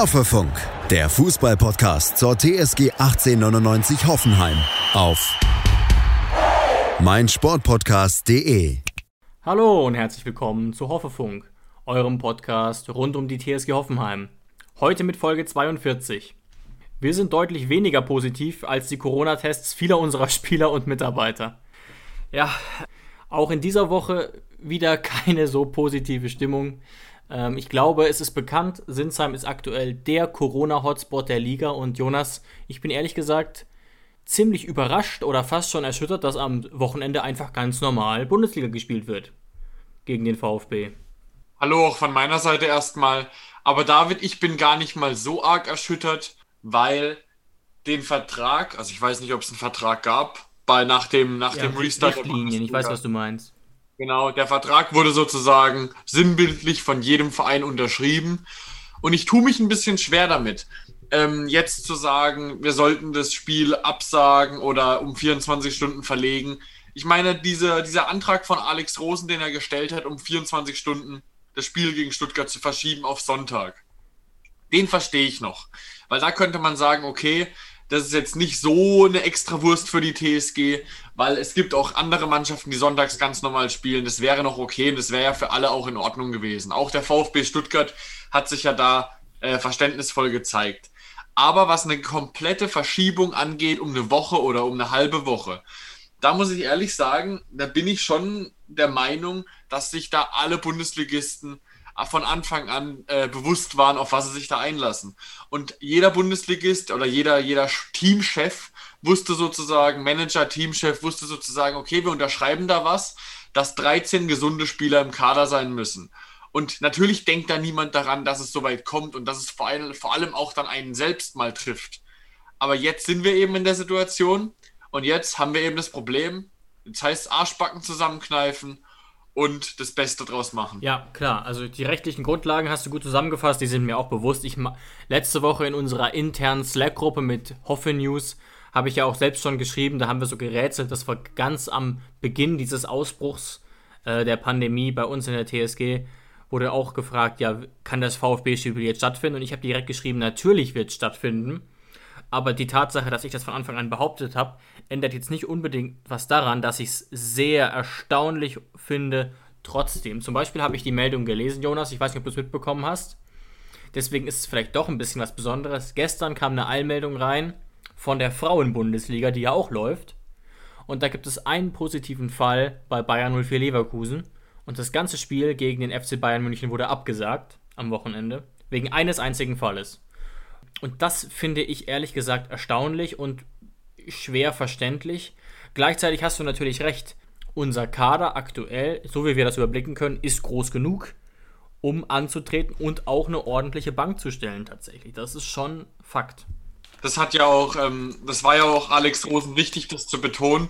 Hoffefunk, der Fußballpodcast zur TSG 1899 Hoffenheim auf meinsportpodcast.de. Hallo und herzlich willkommen zu Hoffefunk, eurem Podcast rund um die TSG Hoffenheim. Heute mit Folge 42. Wir sind deutlich weniger positiv als die Corona-Tests vieler unserer Spieler und Mitarbeiter. Ja, auch in dieser Woche wieder keine so positive Stimmung. Ähm, ich glaube, es ist bekannt, Sinsheim ist aktuell der Corona-Hotspot der Liga und Jonas, ich bin ehrlich gesagt ziemlich überrascht oder fast schon erschüttert, dass am Wochenende einfach ganz normal Bundesliga gespielt wird gegen den VfB. Hallo auch von meiner Seite erstmal. Aber David, ich bin gar nicht mal so arg erschüttert, weil den Vertrag, also ich weiß nicht, ob es einen Vertrag gab, bei nach dem, nach ja, dem Restart. Richtlinien, ich weiß, was du meinst. Genau, der Vertrag wurde sozusagen sinnbildlich von jedem Verein unterschrieben. Und ich tue mich ein bisschen schwer damit, ähm, jetzt zu sagen, wir sollten das Spiel absagen oder um 24 Stunden verlegen. Ich meine, diese, dieser Antrag von Alex Rosen, den er gestellt hat, um 24 Stunden das Spiel gegen Stuttgart zu verschieben auf Sonntag, den verstehe ich noch. Weil da könnte man sagen, okay, das ist jetzt nicht so eine extra Wurst für die TSG, weil es gibt auch andere Mannschaften, die sonntags ganz normal spielen. Das wäre noch okay und das wäre ja für alle auch in Ordnung gewesen. Auch der VfB Stuttgart hat sich ja da äh, verständnisvoll gezeigt. Aber was eine komplette Verschiebung angeht, um eine Woche oder um eine halbe Woche, da muss ich ehrlich sagen, da bin ich schon der Meinung, dass sich da alle Bundesligisten von Anfang an äh, bewusst waren, auf was sie sich da einlassen. Und jeder Bundesligist oder jeder, jeder Teamchef wusste sozusagen, Manager, Teamchef wusste sozusagen, okay, wir unterschreiben da was, dass 13 gesunde Spieler im Kader sein müssen. Und natürlich denkt da niemand daran, dass es so weit kommt und dass es vor allem, vor allem auch dann einen selbst mal trifft. Aber jetzt sind wir eben in der Situation und jetzt haben wir eben das Problem, jetzt heißt Arschbacken zusammenkneifen und das Beste draus machen. Ja, klar. Also die rechtlichen Grundlagen hast du gut zusammengefasst, die sind mir auch bewusst. Ich letzte Woche in unserer internen Slack-Gruppe mit Hoffe News habe ich ja auch selbst schon geschrieben, da haben wir so gerätselt, dass wir ganz am Beginn dieses Ausbruchs äh, der Pandemie bei uns in der TSG wurde auch gefragt, ja, kann das VfB-Spiel jetzt stattfinden? Und ich habe direkt geschrieben, natürlich wird es stattfinden. Aber die Tatsache, dass ich das von Anfang an behauptet habe, ändert jetzt nicht unbedingt was daran, dass ich es sehr erstaunlich finde, trotzdem. Zum Beispiel habe ich die Meldung gelesen, Jonas, ich weiß nicht, ob du es mitbekommen hast. Deswegen ist es vielleicht doch ein bisschen was Besonderes. Gestern kam eine Eilmeldung rein von der Frauenbundesliga, die ja auch läuft. Und da gibt es einen positiven Fall bei Bayern 04 Leverkusen. Und das ganze Spiel gegen den FC Bayern München wurde abgesagt am Wochenende. Wegen eines einzigen Falles. Und das finde ich ehrlich gesagt erstaunlich und schwer verständlich. Gleichzeitig hast du natürlich recht. Unser Kader aktuell, so wie wir das überblicken können, ist groß genug, um anzutreten und auch eine ordentliche Bank zu stellen tatsächlich. Das ist schon Fakt. Das hat ja auch, ähm, das war ja auch Alex Rosen wichtig, das zu betonen,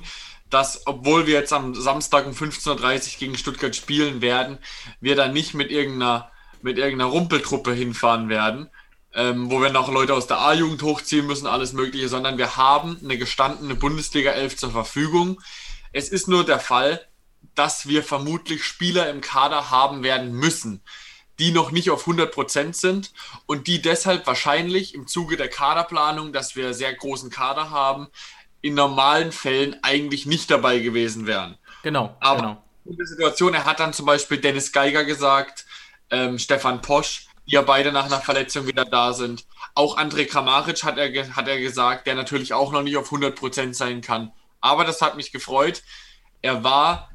dass obwohl wir jetzt am Samstag um 15.30 Uhr gegen Stuttgart spielen werden, wir da nicht mit irgendeiner, mit irgendeiner Rumpeltruppe hinfahren werden, ähm, wo wir noch Leute aus der A-Jugend hochziehen müssen, alles Mögliche, sondern wir haben eine gestandene Bundesliga 11 zur Verfügung. Es ist nur der Fall, dass wir vermutlich Spieler im Kader haben werden müssen, die noch nicht auf 100 Prozent sind und die deshalb wahrscheinlich im Zuge der Kaderplanung, dass wir sehr großen Kader haben, in normalen Fällen eigentlich nicht dabei gewesen wären. Genau. Aber genau. in der Situation, er hat dann zum Beispiel Dennis Geiger gesagt, ähm, Stefan Posch, die ja beide nach einer Verletzung wieder da sind. Auch André Kramaric hat er, hat er gesagt, der natürlich auch noch nicht auf 100% sein kann. Aber das hat mich gefreut. Er war,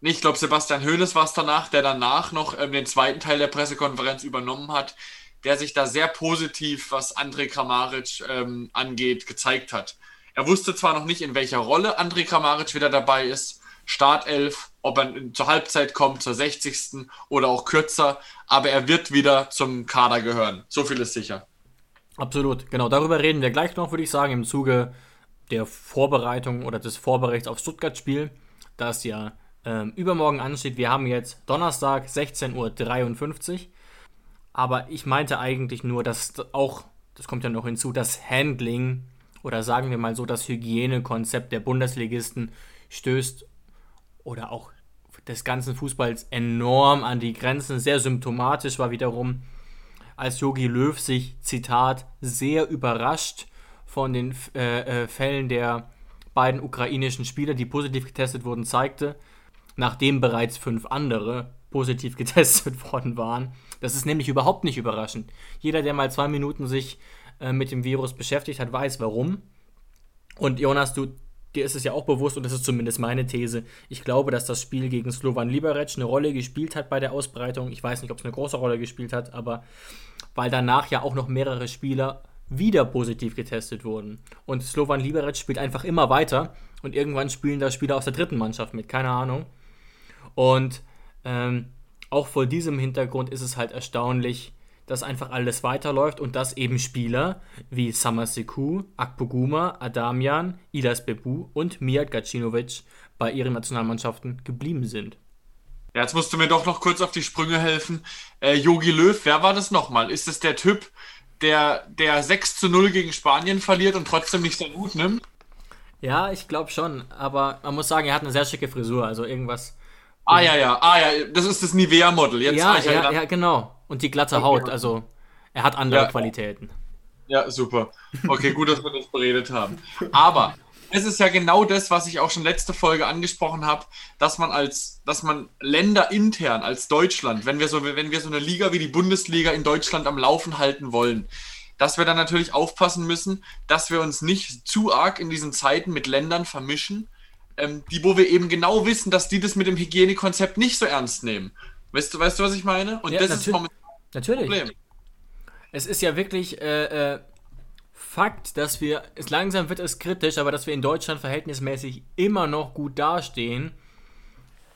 ich glaube, Sebastian Hoeneß war es danach, der danach noch ähm, den zweiten Teil der Pressekonferenz übernommen hat, der sich da sehr positiv, was André Kramaric ähm, angeht, gezeigt hat. Er wusste zwar noch nicht, in welcher Rolle André Kramaric wieder dabei ist, Startelf, ob er zur Halbzeit kommt, zur 60. oder auch kürzer, aber er wird wieder zum Kader gehören. So viel ist sicher. Absolut, genau. Darüber reden wir gleich noch, würde ich sagen, im Zuge der Vorbereitung oder des Vorberichts auf Stuttgart-Spiel, das ja ähm, übermorgen ansteht. Wir haben jetzt Donnerstag 16.53 Uhr. Aber ich meinte eigentlich nur, dass auch, das kommt ja noch hinzu, das Handling oder sagen wir mal so, das Hygienekonzept der Bundesligisten stößt oder auch des ganzen Fußballs enorm an die Grenzen. Sehr symptomatisch war wiederum, als Jogi Löw sich, Zitat, sehr überrascht von den äh, äh, Fällen der beiden ukrainischen Spieler, die positiv getestet wurden, zeigte, nachdem bereits fünf andere positiv getestet worden waren. Das ist nämlich überhaupt nicht überraschend. Jeder, der mal zwei Minuten sich äh, mit dem Virus beschäftigt hat, weiß warum. Und Jonas, du, dir ist es ja auch bewusst, und das ist zumindest meine These, ich glaube, dass das Spiel gegen Slovan Liberec eine Rolle gespielt hat bei der Ausbreitung. Ich weiß nicht, ob es eine große Rolle gespielt hat, aber weil danach ja auch noch mehrere Spieler wieder positiv getestet wurden. Und Slovan Liberec spielt einfach immer weiter und irgendwann spielen da Spieler aus der dritten Mannschaft mit, keine Ahnung. Und ähm, auch vor diesem Hintergrund ist es halt erstaunlich, dass einfach alles weiterläuft und dass eben Spieler wie Samaseku, Akpoguma, Adamian, Ilas Bebu und Mijat Gacinovic bei ihren Nationalmannschaften geblieben sind. Ja, jetzt musst du mir doch noch kurz auf die Sprünge helfen. Yogi äh, Löw, wer war das nochmal? Ist es der Typ, der, der 6 zu 0 gegen Spanien verliert und trotzdem nicht sein Hut nimmt? Ja, ich glaube schon. Aber man muss sagen, er hat eine sehr schicke Frisur. Also irgendwas. Ah, ja, ja. Ah, ja. Das ist das Nivea-Model. Ja, ja, ja, genau. Und die glatte Haut, also er hat andere ja. Qualitäten. Ja, super. Okay, gut, dass wir das beredet haben. Aber es ist ja genau das, was ich auch schon letzte Folge angesprochen habe, dass man als, dass man Länder intern als Deutschland, wenn wir so, wenn wir so eine Liga wie die Bundesliga in Deutschland am Laufen halten wollen, dass wir dann natürlich aufpassen müssen, dass wir uns nicht zu arg in diesen Zeiten mit Ländern vermischen, ähm, die, wo wir eben genau wissen, dass die das mit dem Hygienekonzept nicht so ernst nehmen. Weißt du, weißt du, was ich meine? Und ja, das ist momentan natürlich. Problem. Es ist ja wirklich äh, äh, Fakt, dass wir, es langsam wird es kritisch, aber dass wir in Deutschland verhältnismäßig immer noch gut dastehen.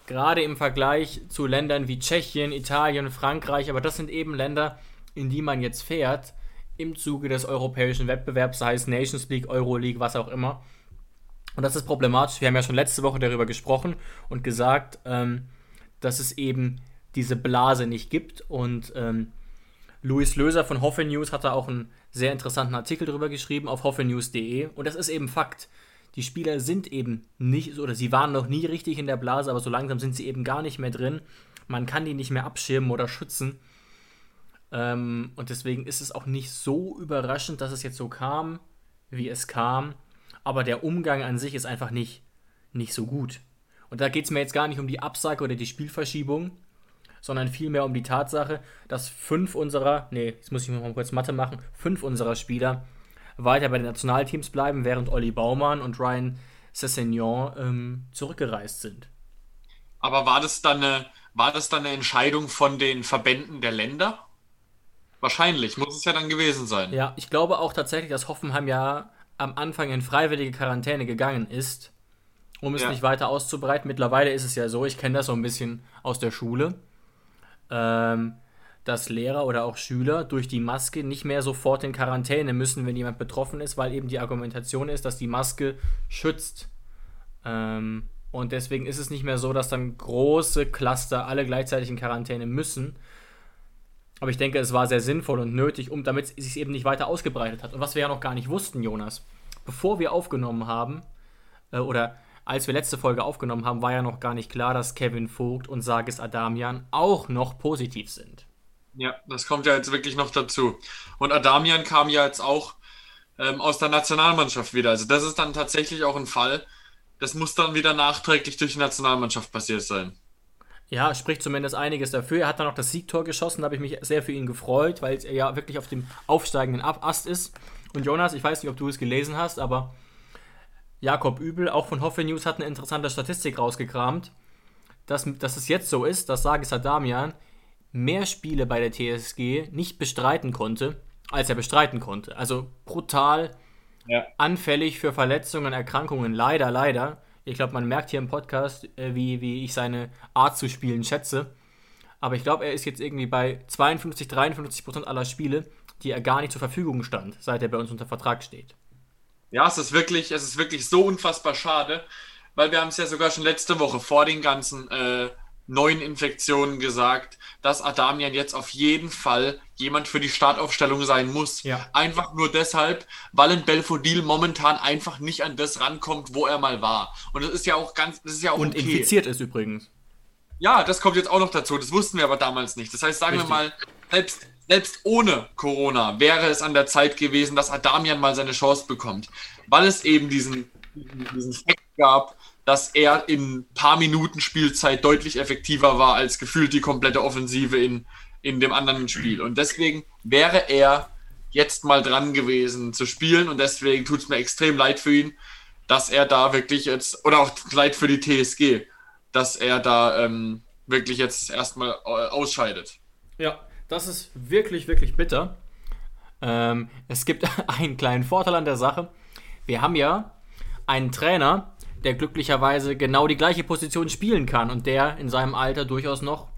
Gerade im Vergleich zu Ländern wie Tschechien, Italien, Frankreich, aber das sind eben Länder, in die man jetzt fährt, im Zuge des europäischen Wettbewerbs, sei es Nations League, Euro League, was auch immer. Und das ist problematisch. Wir haben ja schon letzte Woche darüber gesprochen und gesagt, ähm, dass es eben diese Blase nicht gibt. Und ähm, Luis Löser von Hoffe News hat da auch einen sehr interessanten Artikel darüber geschrieben auf hoffenews.de. Und das ist eben Fakt. Die Spieler sind eben nicht, oder sie waren noch nie richtig in der Blase, aber so langsam sind sie eben gar nicht mehr drin. Man kann die nicht mehr abschirmen oder schützen. Ähm, und deswegen ist es auch nicht so überraschend, dass es jetzt so kam, wie es kam. Aber der Umgang an sich ist einfach nicht, nicht so gut. Und da geht es mir jetzt gar nicht um die Absage oder die Spielverschiebung, sondern vielmehr um die Tatsache, dass fünf unserer, nee, jetzt muss ich mal kurz Mathe machen, fünf unserer Spieler weiter bei den Nationalteams bleiben, während Olli Baumann und Ryan Sessegnon ähm, zurückgereist sind. Aber war das, dann eine, war das dann eine Entscheidung von den Verbänden der Länder? Wahrscheinlich, muss es ja dann gewesen sein. Ja, ich glaube auch tatsächlich, dass Hoffenheim ja am Anfang in freiwillige Quarantäne gegangen ist, um es ja. nicht weiter auszubreiten. Mittlerweile ist es ja so, ich kenne das so ein bisschen aus der Schule ähm, dass Lehrer oder auch Schüler durch die Maske nicht mehr sofort in Quarantäne müssen, wenn jemand betroffen ist, weil eben die Argumentation ist, dass die Maske schützt. Ähm, und deswegen ist es nicht mehr so, dass dann große Cluster alle gleichzeitig in Quarantäne müssen. Aber ich denke, es war sehr sinnvoll und nötig, um damit es sich eben nicht weiter ausgebreitet hat. Und was wir ja noch gar nicht wussten, Jonas, bevor wir aufgenommen haben, äh, oder als wir letzte Folge aufgenommen haben, war ja noch gar nicht klar, dass Kevin Vogt und Sagis Adamian auch noch positiv sind. Ja, das kommt ja jetzt wirklich noch dazu. Und Adamian kam ja jetzt auch ähm, aus der Nationalmannschaft wieder. Also das ist dann tatsächlich auch ein Fall. Das muss dann wieder nachträglich durch die Nationalmannschaft passiert sein. Ja, spricht zumindest einiges dafür. Er hat dann auch das Siegtor geschossen, da habe ich mich sehr für ihn gefreut, weil er ja wirklich auf dem aufsteigenden Ast ist. Und Jonas, ich weiß nicht, ob du es gelesen hast, aber Jakob Übel, auch von Hoffe News, hat eine interessante Statistik rausgekramt, dass, dass es jetzt so ist, dass Sagis Adamian mehr Spiele bei der TSG nicht bestreiten konnte, als er bestreiten konnte. Also brutal ja. anfällig für Verletzungen, Erkrankungen. Leider, leider. Ich glaube, man merkt hier im Podcast, äh, wie, wie ich seine Art zu spielen schätze. Aber ich glaube, er ist jetzt irgendwie bei 52, 53 Prozent aller Spiele, die er gar nicht zur Verfügung stand, seit er bei uns unter Vertrag steht. Ja, es ist wirklich, es ist wirklich so unfassbar schade, weil wir haben es ja sogar schon letzte Woche vor den ganzen äh, neuen Infektionen gesagt, dass Adamian jetzt auf jeden Fall jemand für die Startaufstellung sein muss. Ja. Einfach nur deshalb, weil ein Belfodil momentan einfach nicht an das rankommt, wo er mal war. Und das ist ja auch ganz, das ist ja auch Und okay. infiziert ist übrigens. Ja, das kommt jetzt auch noch dazu. Das wussten wir aber damals nicht. Das heißt, sagen Richtig. wir mal, selbst selbst ohne Corona wäre es an der Zeit gewesen, dass Adamian mal seine Chance bekommt, weil es eben diesen, diesen Fakt gab, dass er in ein paar Minuten Spielzeit deutlich effektiver war als gefühlt die komplette Offensive in, in dem anderen Spiel. Und deswegen wäre er jetzt mal dran gewesen zu spielen und deswegen tut es mir extrem leid für ihn, dass er da wirklich jetzt, oder auch leid für die TSG, dass er da ähm, wirklich jetzt erstmal äh, ausscheidet. Ja, das ist wirklich, wirklich bitter. Ähm, es gibt einen kleinen Vorteil an der Sache. Wir haben ja einen Trainer, der glücklicherweise genau die gleiche Position spielen kann und der in seinem Alter durchaus noch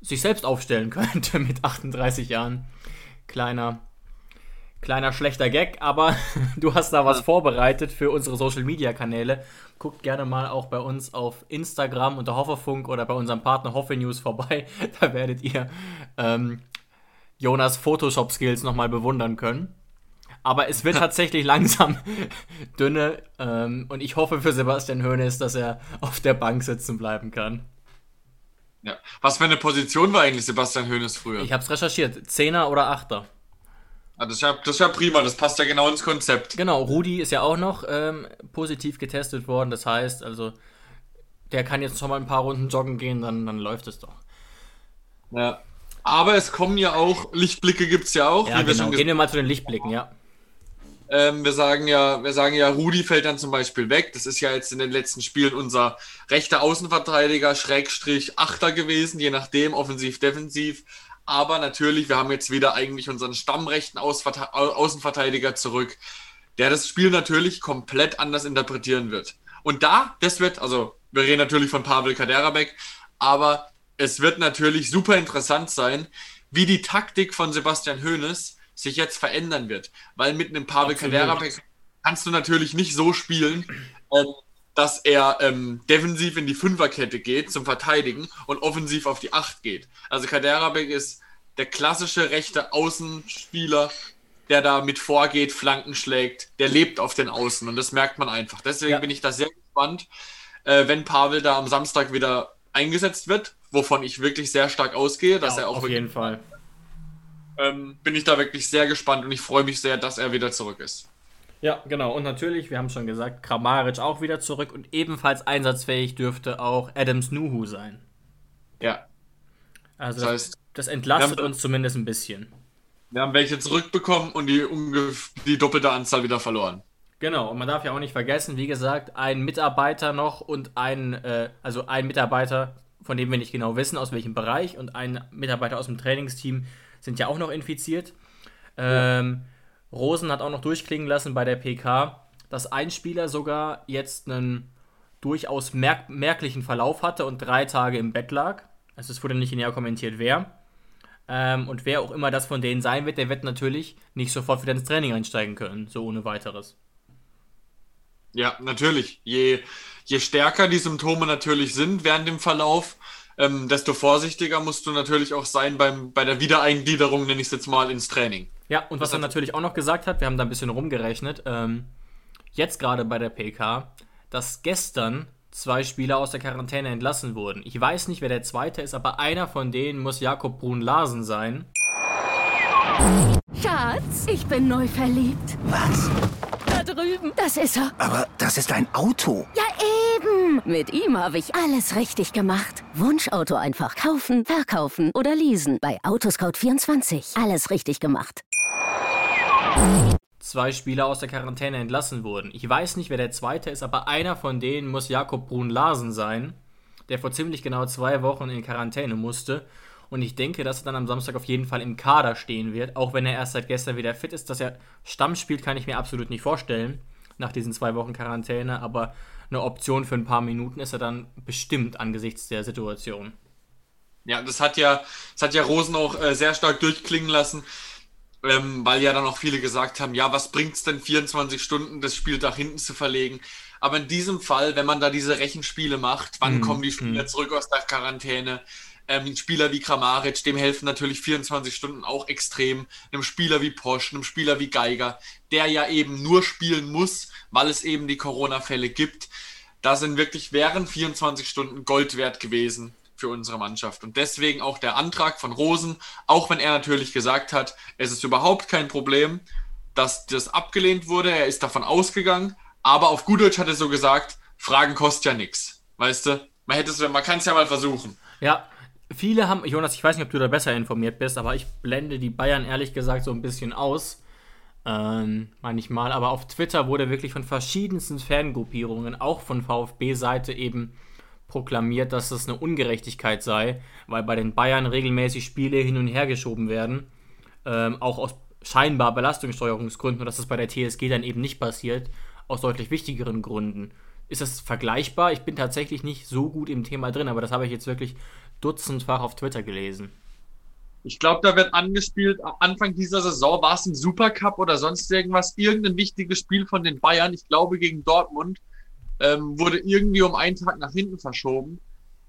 sich selbst aufstellen könnte mit 38 Jahren. Kleiner, kleiner schlechter Gag, aber du hast da was ja. vorbereitet für unsere Social Media Kanäle. Guckt gerne mal auch bei uns auf Instagram unter Hofferfunk oder bei unserem Partner Hoffe News vorbei. Da werdet ihr ähm, Jonas Photoshop Skills nochmal bewundern können. Aber es wird tatsächlich langsam dünne. Ähm, und ich hoffe für Sebastian Hoeneß, dass er auf der Bank sitzen bleiben kann. Ja. Was für eine Position war eigentlich Sebastian Hoeneß früher? Ich habe es recherchiert. Zehner oder Achter. Ah, das, ist ja, das ist ja prima, das passt ja genau ins Konzept. Genau, Rudi ist ja auch noch ähm, positiv getestet worden. Das heißt, also, der kann jetzt schon mal ein paar Runden joggen gehen, dann, dann läuft es doch. Ja. Aber es kommen ja auch, Lichtblicke gibt es ja auch. Ja, genau. Gehen wir mal zu den Lichtblicken, ja. Ähm, wir sagen ja, wir sagen ja, Rudi fällt dann zum Beispiel weg. Das ist ja jetzt in den letzten Spielen unser rechter Außenverteidiger, Schrägstrich Achter gewesen, je nachdem, offensiv, defensiv. Aber natürlich, wir haben jetzt wieder eigentlich unseren stammrechten Außenverteidiger zurück, der das Spiel natürlich komplett anders interpretieren wird. Und da, das wird, also wir reden natürlich von Pavel Kaderabek, aber es wird natürlich super interessant sein, wie die Taktik von Sebastian Hoeneß sich jetzt verändern wird. Weil mit einem Pavel Cadera kannst du natürlich nicht so spielen, ähm, dass er ähm, defensiv in die Fünferkette geht zum Verteidigen und offensiv auf die Acht geht. Also Kaderabek ist der klassische rechte Außenspieler, der da mit vorgeht, Flanken schlägt, der lebt auf den Außen und das merkt man einfach. Deswegen ja. bin ich da sehr gespannt, äh, wenn Pavel da am Samstag wieder eingesetzt wird, wovon ich wirklich sehr stark ausgehe, dass ja, er auch auf jeden Fall ähm, bin ich da wirklich sehr gespannt und ich freue mich sehr, dass er wieder zurück ist. Ja, genau. Und natürlich, wir haben schon gesagt, Kramaric auch wieder zurück und ebenfalls einsatzfähig dürfte auch Adams Nuhu sein. Ja. Also das, heißt, das entlastet haben, uns zumindest ein bisschen. Wir haben welche zurückbekommen und die, die doppelte Anzahl wieder verloren. Genau, und man darf ja auch nicht vergessen, wie gesagt, ein Mitarbeiter noch und ein, äh, also ein Mitarbeiter, von dem wir nicht genau wissen, aus welchem Bereich, und ein Mitarbeiter aus dem Trainingsteam, sind ja auch noch infiziert. Ähm, Rosen hat auch noch durchklingen lassen bei der PK, dass ein Spieler sogar jetzt einen durchaus merk merklichen Verlauf hatte und drei Tage im Bett lag. Also es wurde nicht näher kommentiert, wer. Ähm, und wer auch immer das von denen sein wird, der wird natürlich nicht sofort wieder ins Training einsteigen können, so ohne weiteres. Ja, natürlich. Je, je stärker die Symptome natürlich sind während dem Verlauf, ähm, desto vorsichtiger musst du natürlich auch sein beim, bei der Wiedereingliederung, nenne ich es jetzt mal, ins Training. Ja, und was er natürlich auch noch gesagt hat, wir haben da ein bisschen rumgerechnet, ähm, jetzt gerade bei der PK, dass gestern zwei Spieler aus der Quarantäne entlassen wurden. Ich weiß nicht, wer der zweite ist, aber einer von denen muss Jakob Brun-Larsen sein. Schatz, ich bin neu verliebt. Was? Da drüben. Das ist er. Aber das ist ein Auto. Ja, eben. Mit ihm habe ich alles richtig gemacht. Wunschauto einfach kaufen, verkaufen oder leasen. Bei Autoscout24. Alles richtig gemacht. Zwei Spieler aus der Quarantäne entlassen wurden. Ich weiß nicht, wer der zweite ist, aber einer von denen muss Jakob Brun-Larsen sein, der vor ziemlich genau zwei Wochen in Quarantäne musste und ich denke, dass er dann am Samstag auf jeden Fall im Kader stehen wird, auch wenn er erst seit gestern wieder fit ist. Dass er Stamm spielt, kann ich mir absolut nicht vorstellen, nach diesen zwei Wochen Quarantäne. Aber eine Option für ein paar Minuten ist er dann bestimmt angesichts der Situation. Ja, das hat ja, das hat ja Rosen auch äh, sehr stark durchklingen lassen, ähm, weil ja dann auch viele gesagt haben, ja, was bringt es denn 24 Stunden das Spiel nach hinten zu verlegen? Aber in diesem Fall, wenn man da diese Rechenspiele macht, wann mm, kommen die Spieler mm. zurück aus der Quarantäne? Ähm, ein Spieler wie Kramaric, dem helfen natürlich 24 Stunden auch extrem. Einem Spieler wie Posch, einem Spieler wie Geiger, der ja eben nur spielen muss, weil es eben die Corona-Fälle gibt. Da sind wirklich während 24 Stunden Gold wert gewesen für unsere Mannschaft. Und deswegen auch der Antrag von Rosen, auch wenn er natürlich gesagt hat, es ist überhaupt kein Problem, dass das abgelehnt wurde. Er ist davon ausgegangen, aber auf gut Deutsch hat er so gesagt, Fragen kostet ja nichts. Weißt du? Man hätte es, man kann es ja mal versuchen. Ja, viele haben, Jonas, ich weiß nicht, ob du da besser informiert bist, aber ich blende die Bayern ehrlich gesagt so ein bisschen aus. Ähm, manchmal, aber auf Twitter wurde wirklich von verschiedensten Fangruppierungen, auch von VfB-Seite eben proklamiert, dass es eine Ungerechtigkeit sei, weil bei den Bayern regelmäßig Spiele hin und her geschoben werden, ähm, auch aus scheinbar Belastungssteuerungsgründen und dass das bei der TSG dann eben nicht passiert, aus deutlich wichtigeren Gründen. Ist das vergleichbar? Ich bin tatsächlich nicht so gut im Thema drin, aber das habe ich jetzt wirklich dutzendfach auf Twitter gelesen. Ich glaube, da wird angespielt, Anfang dieser Saison war es ein Supercup oder sonst irgendwas, irgendein wichtiges Spiel von den Bayern, ich glaube gegen Dortmund, ähm, wurde irgendwie um einen Tag nach hinten verschoben,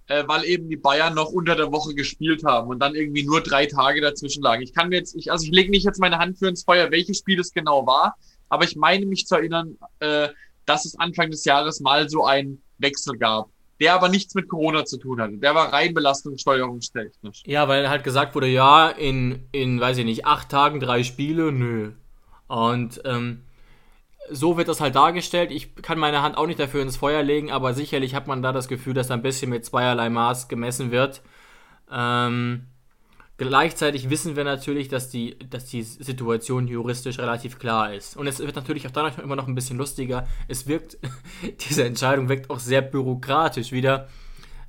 äh, weil eben die Bayern noch unter der Woche gespielt haben und dann irgendwie nur drei Tage dazwischen lagen. Ich kann mir jetzt, ich, also ich lege nicht jetzt meine Hand für ins Feuer, welches Spiel es genau war, aber ich meine mich zu erinnern, äh, dass es Anfang des Jahres mal so einen Wechsel gab der aber nichts mit Corona zu tun hatte. Der war rein belastungssteuerungstechnisch. Ja, weil halt gesagt wurde, ja, in, in, weiß ich nicht, acht Tagen drei Spiele, nö. Und ähm, so wird das halt dargestellt. Ich kann meine Hand auch nicht dafür ins Feuer legen, aber sicherlich hat man da das Gefühl, dass da ein bisschen mit zweierlei Maß gemessen wird. Ähm, Gleichzeitig wissen wir natürlich, dass die, dass die Situation juristisch relativ klar ist. Und es wird natürlich auch danach immer noch ein bisschen lustiger. Es wirkt, diese Entscheidung wirkt auch sehr bürokratisch. Wieder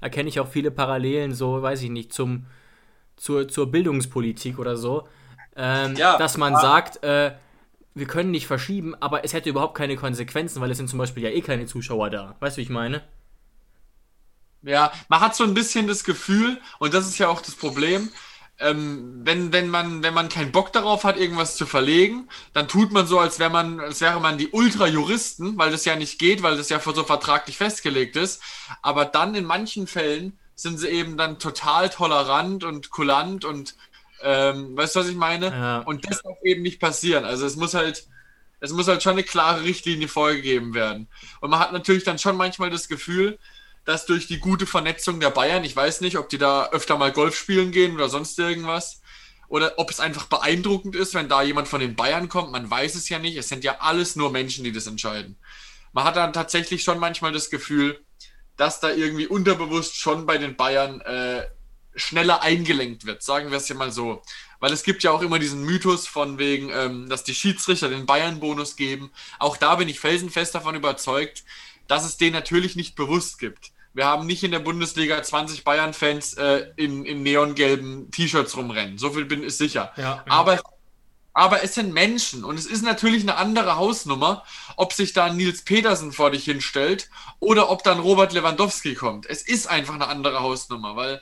erkenne ich auch viele Parallelen, so weiß ich nicht, zum, zur, zur Bildungspolitik oder so. Ähm, ja, dass man ja. sagt, äh, wir können nicht verschieben, aber es hätte überhaupt keine Konsequenzen, weil es sind zum Beispiel ja eh keine Zuschauer da. Weißt du, wie ich meine? Ja, man hat so ein bisschen das Gefühl, und das ist ja auch das Problem, ähm, wenn, wenn, man, wenn man keinen Bock darauf hat, irgendwas zu verlegen, dann tut man so, als, wär man, als wäre man die Ultra-Juristen, weil das ja nicht geht, weil das ja so vertraglich festgelegt ist. Aber dann in manchen Fällen sind sie eben dann total tolerant und kulant und ähm, weißt du, was ich meine? Ja. Und das darf eben nicht passieren. Also es muss halt, es muss halt schon eine klare Richtlinie vorgegeben werden. Und man hat natürlich dann schon manchmal das Gefühl, dass durch die gute Vernetzung der Bayern, ich weiß nicht, ob die da öfter mal Golf spielen gehen oder sonst irgendwas, oder ob es einfach beeindruckend ist, wenn da jemand von den Bayern kommt, man weiß es ja nicht, es sind ja alles nur Menschen, die das entscheiden. Man hat dann tatsächlich schon manchmal das Gefühl, dass da irgendwie unterbewusst schon bei den Bayern äh, schneller eingelenkt wird, sagen wir es ja mal so. Weil es gibt ja auch immer diesen Mythos von wegen, ähm, dass die Schiedsrichter den Bayern-Bonus geben. Auch da bin ich felsenfest davon überzeugt, dass es den natürlich nicht bewusst gibt. Wir haben nicht in der Bundesliga 20 Bayern-Fans äh, in, in neongelben T-Shirts rumrennen. So viel bin ich sicher. Ja, ja. Aber, aber es sind Menschen und es ist natürlich eine andere Hausnummer, ob sich da Nils Petersen vor dich hinstellt oder ob dann Robert Lewandowski kommt. Es ist einfach eine andere Hausnummer, weil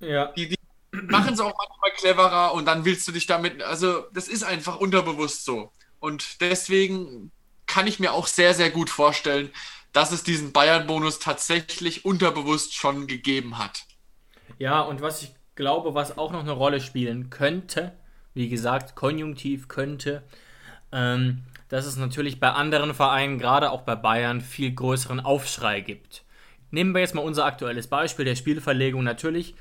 ja. die, die machen es auch manchmal cleverer und dann willst du dich damit, also das ist einfach unterbewusst so. Und deswegen kann ich mir auch sehr, sehr gut vorstellen, dass es diesen Bayern-Bonus tatsächlich unterbewusst schon gegeben hat. Ja, und was ich glaube, was auch noch eine Rolle spielen könnte, wie gesagt, konjunktiv könnte, ähm, dass es natürlich bei anderen Vereinen, gerade auch bei Bayern, viel größeren Aufschrei gibt. Nehmen wir jetzt mal unser aktuelles Beispiel der Spielverlegung. Natürlich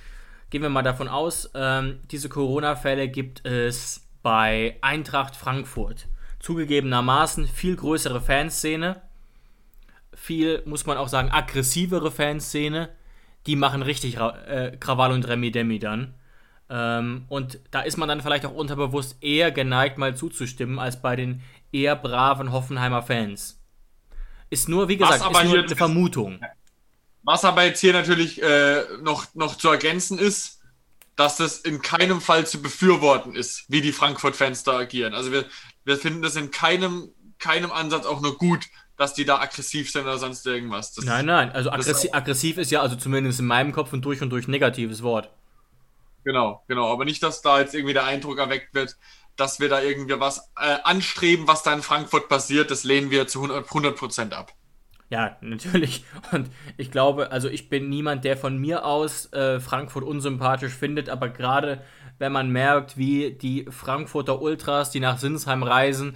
gehen wir mal davon aus, ähm, diese Corona-Fälle gibt es bei Eintracht Frankfurt. Zugegebenermaßen viel größere Fanszene, viel, muss man auch sagen, aggressivere Fanszene. Die machen richtig äh, Krawall und Remi Demi dann. Ähm, und da ist man dann vielleicht auch unterbewusst eher geneigt, mal zuzustimmen, als bei den eher braven Hoffenheimer Fans. Ist nur, wie gesagt, ist nur eine Vermutung. Was aber jetzt hier natürlich äh, noch, noch zu ergänzen ist, dass das in keinem Fall zu befürworten ist, wie die Frankfurt-Fans da agieren. Also wir, wir finden das in keinem, keinem Ansatz auch nur gut, dass die da aggressiv sind oder sonst irgendwas. Das, nein, nein, also aggressi aggressiv ist ja also zumindest in meinem Kopf ein durch und durch negatives Wort. Genau, genau, aber nicht, dass da jetzt irgendwie der Eindruck erweckt wird, dass wir da irgendwie was äh, anstreben, was da in Frankfurt passiert, das lehnen wir zu 100 Prozent ab. Ja, natürlich. Und ich glaube, also ich bin niemand, der von mir aus äh, Frankfurt unsympathisch findet, aber gerade wenn man merkt, wie die Frankfurter Ultras, die nach Sinsheim reisen,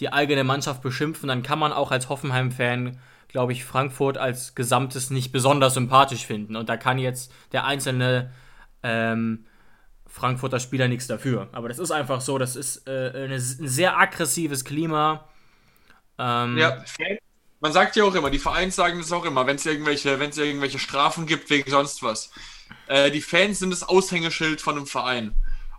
die eigene Mannschaft beschimpfen, dann kann man auch als Hoffenheim-Fan glaube ich, Frankfurt als Gesamtes nicht besonders sympathisch finden. Und da kann jetzt der einzelne ähm, Frankfurter Spieler nichts dafür. Aber das ist einfach so, das ist äh, eine, ein sehr aggressives Klima. Ähm, ja, man sagt ja auch immer, die Vereins sagen das auch immer, wenn es irgendwelche, irgendwelche Strafen gibt wegen sonst was. Äh, die Fans sind das Aushängeschild von einem Verein.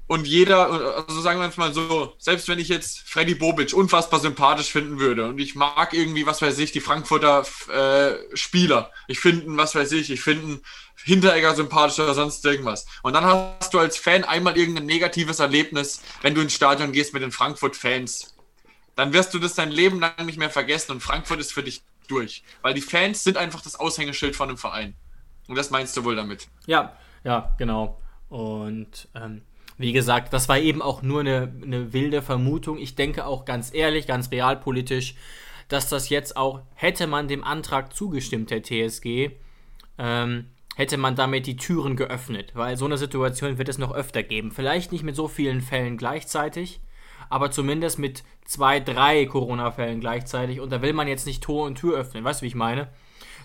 Und jeder, also sagen wir es mal so, selbst wenn ich jetzt Freddy Bobic unfassbar sympathisch finden würde und ich mag irgendwie, was weiß ich, die Frankfurter äh, Spieler, ich finde, was weiß ich, ich finde Hinteregger sympathisch oder sonst irgendwas. Und dann hast du als Fan einmal irgendein negatives Erlebnis, wenn du ins Stadion gehst mit den Frankfurt-Fans. Dann wirst du das dein Leben lang nicht mehr vergessen und Frankfurt ist für dich durch. Weil die Fans sind einfach das Aushängeschild von einem Verein. Und das meinst du wohl damit? Ja, ja, genau. Und ähm, wie gesagt, das war eben auch nur eine, eine wilde Vermutung. Ich denke auch ganz ehrlich, ganz realpolitisch, dass das jetzt auch, hätte man dem Antrag zugestimmt, der TSG, ähm, hätte man damit die Türen geöffnet. Weil so eine Situation wird es noch öfter geben. Vielleicht nicht mit so vielen Fällen gleichzeitig, aber zumindest mit zwei, drei Corona-Fällen gleichzeitig. Und da will man jetzt nicht Tor und Tür öffnen. Weißt du, wie ich meine?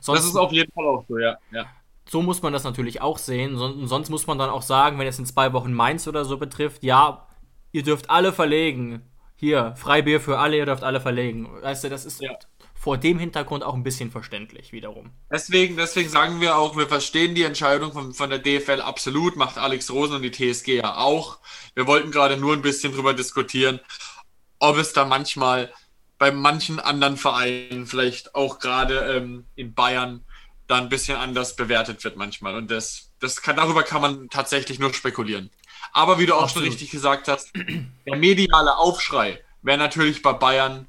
Sonst, das ist auf jeden Fall auch so, ja. ja. So muss man das natürlich auch sehen. sonst muss man dann auch sagen, wenn es in zwei Wochen Mainz oder so betrifft, ja, ihr dürft alle verlegen. Hier, Freibier für alle, ihr dürft alle verlegen. Weißt du, das ist ja. Vor dem Hintergrund auch ein bisschen verständlich wiederum. Deswegen, deswegen sagen wir auch, wir verstehen die Entscheidung von, von der DFL absolut, macht Alex Rosen und die TSG ja auch. Wir wollten gerade nur ein bisschen drüber diskutieren, ob es da manchmal bei manchen anderen Vereinen, vielleicht auch gerade ähm, in Bayern, da ein bisschen anders bewertet wird manchmal. Und das, das kann, darüber kann man tatsächlich nur spekulieren. Aber wie du auch Absolut. schon richtig gesagt hast, der mediale Aufschrei wäre natürlich bei Bayern,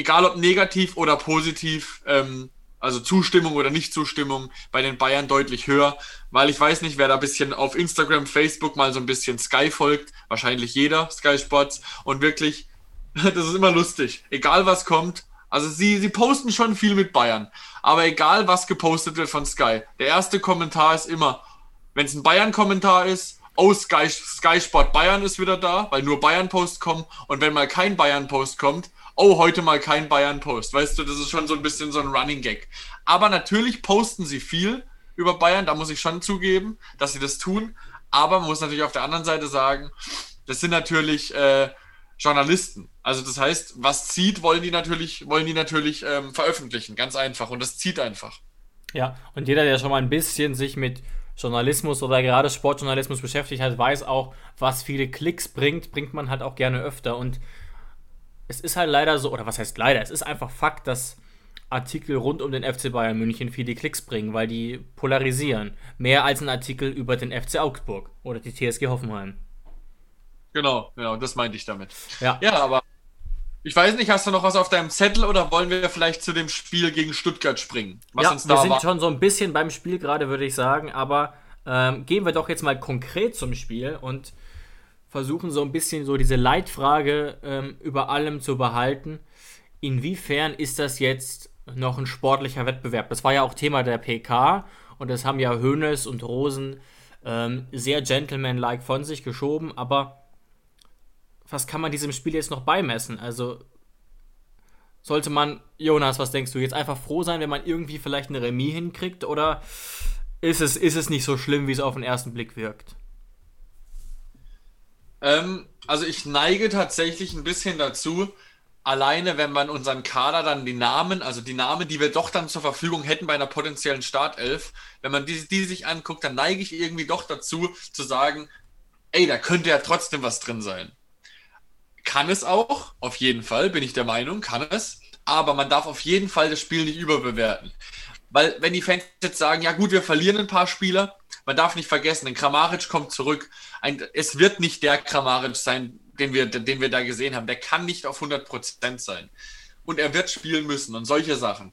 egal ob negativ oder positiv, ähm, also Zustimmung oder Nicht-Zustimmung, bei den Bayern deutlich höher, weil ich weiß nicht, wer da ein bisschen auf Instagram, Facebook mal so ein bisschen Sky folgt, wahrscheinlich jeder Sky Sports. Und wirklich, das ist immer lustig, egal was kommt, also sie, sie posten schon viel mit Bayern. Aber egal, was gepostet wird von Sky, der erste Kommentar ist immer, wenn es ein Bayern-Kommentar ist, oh, Sky, Sky Sport Bayern ist wieder da, weil nur Bayern-Post kommen. Und wenn mal kein Bayern-Post kommt, oh, heute mal kein Bayern-Post. Weißt du, das ist schon so ein bisschen so ein Running Gag. Aber natürlich posten sie viel über Bayern, da muss ich schon zugeben, dass sie das tun. Aber man muss natürlich auf der anderen Seite sagen, das sind natürlich äh, Journalisten. Also das heißt, was zieht, wollen die natürlich, wollen die natürlich ähm, veröffentlichen, ganz einfach. Und das zieht einfach. Ja, und jeder, der schon mal ein bisschen sich mit Journalismus oder gerade Sportjournalismus beschäftigt hat, weiß auch, was viele Klicks bringt, bringt man halt auch gerne öfter. Und es ist halt leider so, oder was heißt leider, es ist einfach Fakt, dass Artikel rund um den FC Bayern München viele Klicks bringen, weil die polarisieren. Mehr als ein Artikel über den FC Augsburg oder die TSG Hoffenheim. Genau, genau, das meinte ich damit. Ja, ja aber ich weiß nicht, hast du noch was auf deinem Zettel oder wollen wir vielleicht zu dem Spiel gegen Stuttgart springen? Was ja, uns da wir sind war? schon so ein bisschen beim Spiel gerade, würde ich sagen, aber ähm, gehen wir doch jetzt mal konkret zum Spiel und versuchen so ein bisschen so diese Leitfrage ähm, über allem zu behalten. Inwiefern ist das jetzt noch ein sportlicher Wettbewerb? Das war ja auch Thema der PK und das haben ja Hoeneß und Rosen ähm, sehr gentlemanlike von sich geschoben, aber was kann man diesem Spiel jetzt noch beimessen? Also sollte man, Jonas, was denkst du, jetzt einfach froh sein, wenn man irgendwie vielleicht eine Remis hinkriegt oder ist es, ist es nicht so schlimm, wie es auf den ersten Blick wirkt? Ähm, also ich neige tatsächlich ein bisschen dazu, alleine wenn man unseren Kader dann die Namen, also die Namen, die wir doch dann zur Verfügung hätten bei einer potenziellen Startelf, wenn man die, die sich anguckt, dann neige ich irgendwie doch dazu zu sagen, ey, da könnte ja trotzdem was drin sein. Kann es auch, auf jeden Fall, bin ich der Meinung, kann es. Aber man darf auf jeden Fall das Spiel nicht überbewerten. Weil, wenn die Fans jetzt sagen, ja gut, wir verlieren ein paar Spieler, man darf nicht vergessen, ein Kramaric kommt zurück. Ein, es wird nicht der Kramaric sein, den wir, den wir da gesehen haben. Der kann nicht auf 100% sein. Und er wird spielen müssen und solche Sachen.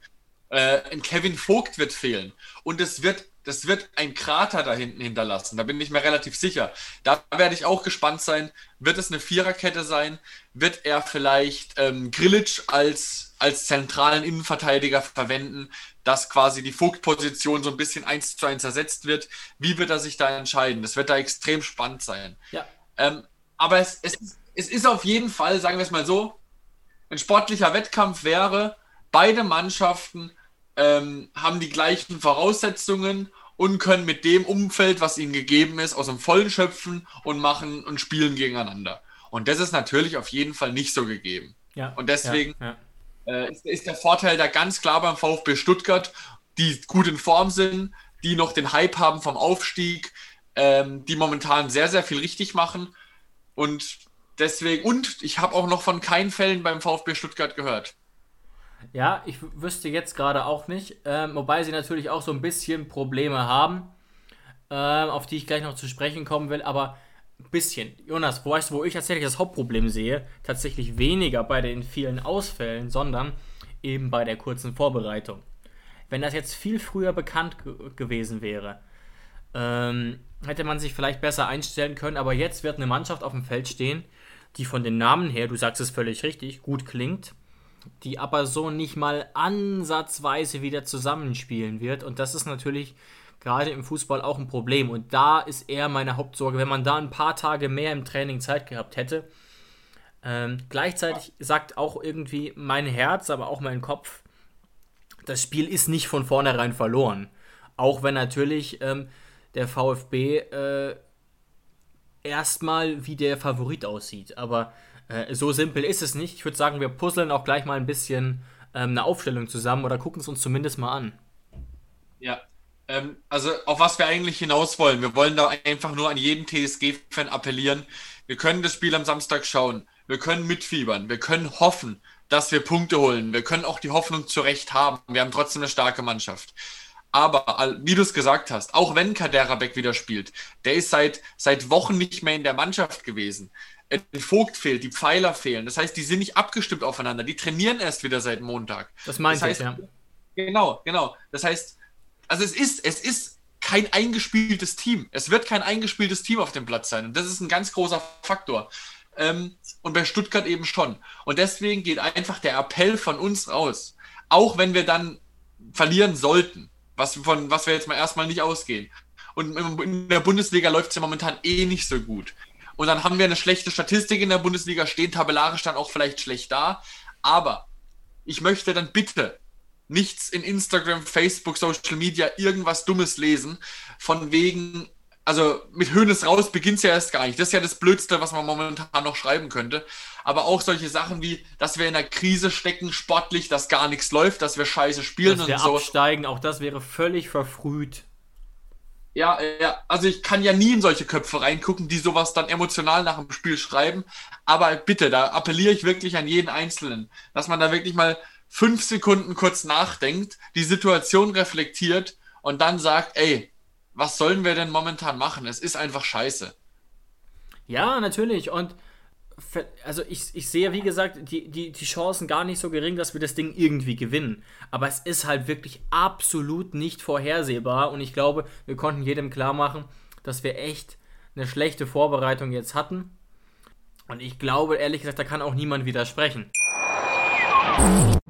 Äh, ein Kevin Vogt wird fehlen. Und es wird das wird ein Krater da hinten hinterlassen. Da bin ich mir relativ sicher. Da werde ich auch gespannt sein. Wird es eine Viererkette sein? Wird er vielleicht ähm, Grilic als, als zentralen Innenverteidiger verwenden, dass quasi die Vogt-Position so ein bisschen eins zu eins ersetzt wird? Wie wird er sich da entscheiden? Das wird da extrem spannend sein. Ja. Ähm, aber es, es, es ist auf jeden Fall, sagen wir es mal so, ein sportlicher Wettkampf wäre, beide Mannschaften ähm, haben die gleichen Voraussetzungen und können mit dem Umfeld, was ihnen gegeben ist, aus dem Vollen schöpfen und machen und spielen gegeneinander. Und das ist natürlich auf jeden Fall nicht so gegeben. Ja, und deswegen ja, Äh, ist, ist der Vorteil da ganz klar beim VfB Stuttgart, die gut in Form sind, die noch den Hype haben vom Aufstieg, ähm, die momentan sehr, sehr viel richtig machen. Und deswegen, und ich habe auch noch von keinen Fällen beim VfB Stuttgart gehört. Ja, ich wüsste jetzt gerade auch nicht, ähm, wobei sie natürlich auch so ein bisschen Probleme haben, ähm, auf die ich gleich noch zu sprechen kommen will, aber ein bisschen. Jonas, wo weißt du, wo ich tatsächlich das Hauptproblem sehe? Tatsächlich weniger bei den vielen Ausfällen, sondern eben bei der kurzen Vorbereitung. Wenn das jetzt viel früher bekannt gewesen wäre, ähm, hätte man sich vielleicht besser einstellen können, aber jetzt wird eine Mannschaft auf dem Feld stehen, die von den Namen her, du sagst es völlig richtig, gut klingt, die aber so nicht mal ansatzweise wieder zusammenspielen wird. Und das ist natürlich gerade im Fußball auch ein Problem. Und da ist eher meine Hauptsorge, wenn man da ein paar Tage mehr im Training Zeit gehabt hätte. Ähm, gleichzeitig sagt auch irgendwie mein Herz, aber auch mein Kopf, das Spiel ist nicht von vornherein verloren. Auch wenn natürlich ähm, der VfB äh, erstmal wie der Favorit aussieht. Aber äh, so simpel ist es nicht. Ich würde sagen, wir puzzeln auch gleich mal ein bisschen ähm, eine Aufstellung zusammen oder gucken es uns zumindest mal an. Ja, ähm, also auf was wir eigentlich hinaus wollen. Wir wollen da einfach nur an jeden TSG-Fan appellieren. Wir können das Spiel am Samstag schauen. Wir können mitfiebern. Wir können hoffen, dass wir Punkte holen. Wir können auch die Hoffnung zurecht haben. Wir haben trotzdem eine starke Mannschaft. Aber wie du es gesagt hast, auch wenn Kadera Beck wieder spielt, der ist seit, seit Wochen nicht mehr in der Mannschaft gewesen. Ein Vogt fehlt, die Pfeiler fehlen. Das heißt, die sind nicht abgestimmt aufeinander. Die trainieren erst wieder seit Montag. Das meinte das heißt, ich, ja. Genau, genau. Das heißt, also es ist, es ist kein eingespieltes Team. Es wird kein eingespieltes Team auf dem Platz sein. Und das ist ein ganz großer Faktor. Ähm, und bei Stuttgart eben schon. Und deswegen geht einfach der Appell von uns raus. Auch wenn wir dann verlieren sollten, was, von was wir jetzt mal erstmal nicht ausgehen. Und in der Bundesliga läuft es ja momentan eh nicht so gut. Und dann haben wir eine schlechte Statistik in der Bundesliga, stehen tabellarisch dann auch vielleicht schlecht da. Aber ich möchte dann bitte nichts in Instagram, Facebook, Social Media, irgendwas Dummes lesen, von wegen, also mit Höhnes raus beginnt es ja erst gar nicht. Das ist ja das Blödste, was man momentan noch schreiben könnte. Aber auch solche Sachen wie, dass wir in einer Krise stecken, sportlich, dass gar nichts läuft, dass wir scheiße spielen dass wir und so. absteigen, auch das wäre völlig verfrüht. Ja, ja, also ich kann ja nie in solche Köpfe reingucken, die sowas dann emotional nach dem Spiel schreiben. Aber bitte, da appelliere ich wirklich an jeden Einzelnen, dass man da wirklich mal fünf Sekunden kurz nachdenkt, die Situation reflektiert und dann sagt, ey, was sollen wir denn momentan machen? Es ist einfach scheiße. Ja, natürlich. Und also ich, ich sehe, wie gesagt, die, die, die Chancen gar nicht so gering, dass wir das Ding irgendwie gewinnen. Aber es ist halt wirklich absolut nicht vorhersehbar. Und ich glaube, wir konnten jedem klar machen, dass wir echt eine schlechte Vorbereitung jetzt hatten. Und ich glaube, ehrlich gesagt, da kann auch niemand widersprechen.